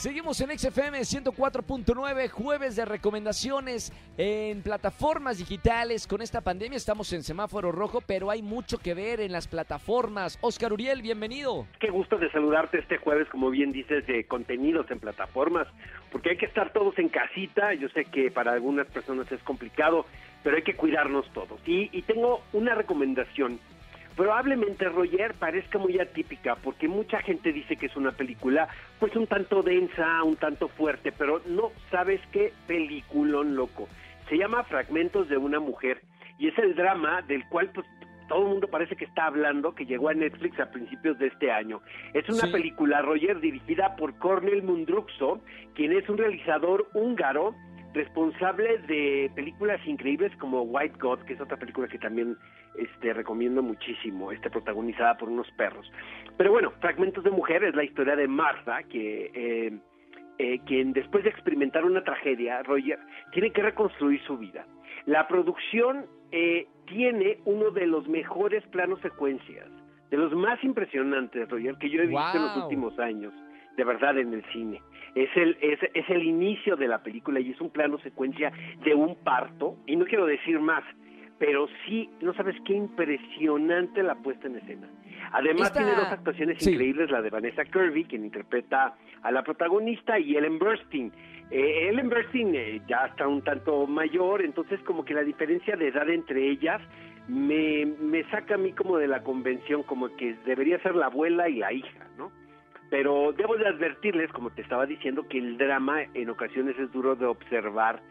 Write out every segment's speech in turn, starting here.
Seguimos en XFM 104.9, jueves de recomendaciones en plataformas digitales. Con esta pandemia estamos en semáforo rojo, pero hay mucho que ver en las plataformas. Oscar Uriel, bienvenido. Qué gusto de saludarte este jueves, como bien dices, de contenidos en plataformas, porque hay que estar todos en casita. Yo sé que para algunas personas es complicado, pero hay que cuidarnos todos. Y, y tengo una recomendación probablemente Roger parezca muy atípica porque mucha gente dice que es una película pues un tanto densa, un tanto fuerte, pero no sabes qué peliculón loco. Se llama Fragmentos de una mujer y es el drama del cual pues todo el mundo parece que está hablando, que llegó a Netflix a principios de este año. Es una película, Roger, dirigida por Cornel Mundruxo, quien es un realizador húngaro responsable de películas increíbles como White God, que es otra película que también este, recomiendo muchísimo, este, protagonizada por unos perros. Pero bueno, Fragmentos de Mujer es la historia de Martha, que, eh, eh, quien después de experimentar una tragedia, Roger, tiene que reconstruir su vida. La producción eh, tiene uno de los mejores planos secuencias, de los más impresionantes, Roger, que yo he visto en los últimos años, de verdad, en el cine. Es el, es, es el inicio de la película y es un plano secuencia de un parto, y no quiero decir más, pero sí, no sabes qué impresionante la puesta en escena. Además tiene dos actuaciones increíbles, la de Vanessa Kirby, quien interpreta a la protagonista, y Ellen Burstyn. Eh, Ellen Burstyn eh, ya está un tanto mayor, entonces como que la diferencia de edad entre ellas me, me saca a mí como de la convención, como que debería ser la abuela y la hija, ¿no? Pero debo de advertirles, como te estaba diciendo, que el drama en ocasiones es duro de observar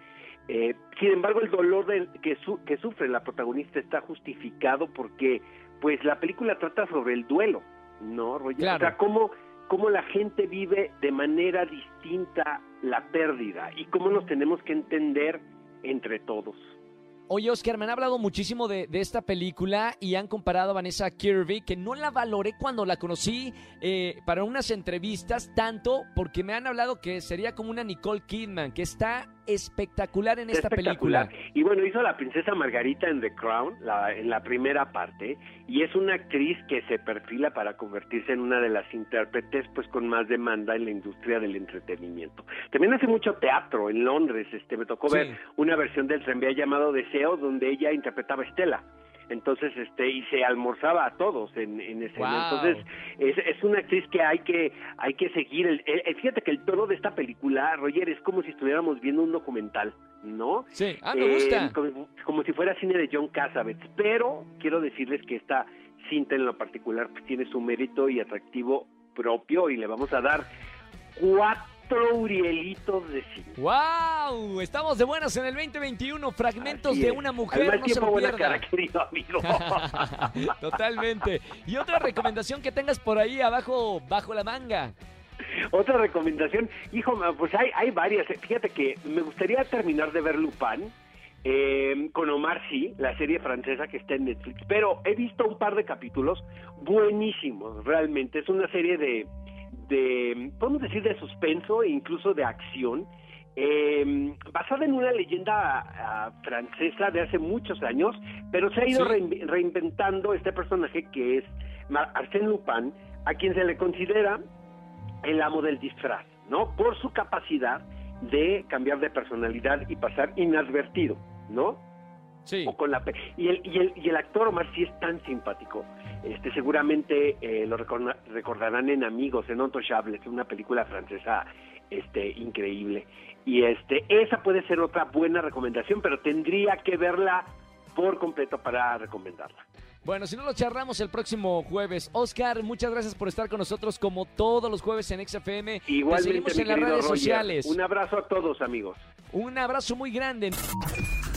eh, sin embargo, el dolor que, que sufre la protagonista está justificado porque, pues, la película trata sobre el duelo, ¿no, Roger? O sea, cómo, cómo la gente vive de manera distinta la pérdida y cómo nos tenemos que entender entre todos. Oye, Oscar, me han hablado muchísimo de, esta película y han comparado a Vanessa Kirby, que no la valoré cuando la conocí eh, para unas entrevistas, tanto porque me han hablado que sería como una Nicole Kidman, que está espectacular en esta película. Y bueno, hizo la princesa Margarita en The Crown, en la primera parte, y es una actriz que se perfila para convertirse en una de las intérpretes pues con más demanda en la industria del entretenimiento. También hace mucho teatro en Londres, este me tocó ver una versión del tranvía llamado Deseo donde ella interpretaba a Estela entonces este y se almorzaba a todos en, en escena. Entonces es, es, una actriz que hay que hay que seguir. El, fíjate que el tono de esta película Roger es como si estuviéramos viendo un documental no sí. Ah me gusta. Eh, como, si fuera cine de John Cassavetes. Pero quiero decirles que esta cinta en lo particular pues, tiene su mérito y atractivo propio y le vamos a dar cuatro Urielitos de cine. ¡Wow! Estamos de buenas en el 2021. Fragmentos de una mujer. no se lo pierda. querido amigo. Totalmente. Y otra recomendación que tengas por ahí abajo, bajo la manga. Otra recomendación, hijo, pues hay, hay varias. Fíjate que me gustaría terminar de ver Lupin. Eh, con Omar sí, la serie francesa que está en Netflix, pero he visto un par de capítulos buenísimos, realmente. Es una serie de, de, podemos decir, de suspenso e incluso de acción, eh, basada en una leyenda ah, francesa de hace muchos años, pero se ha ido reinventando este personaje que es Arsène Lupin, a quien se le considera el amo del disfraz, ¿no? Por su capacidad de cambiar de personalidad y pasar inadvertido, ¿no? Sí. con la, y, el, y, el, y el actor Omar sí es tan simpático. Este, seguramente eh, lo recordarán en Amigos, en Intouchables, una película francesa este, increíble. Y este, esa puede ser otra buena recomendación, pero tendría que verla por completo para recomendarla. Bueno, si no lo charramos el próximo jueves. Oscar, muchas gracias por estar con nosotros como todos los jueves en XFM. Igualmente, seguimos en las redes sociales. Un abrazo a todos, amigos. Un abrazo muy grande.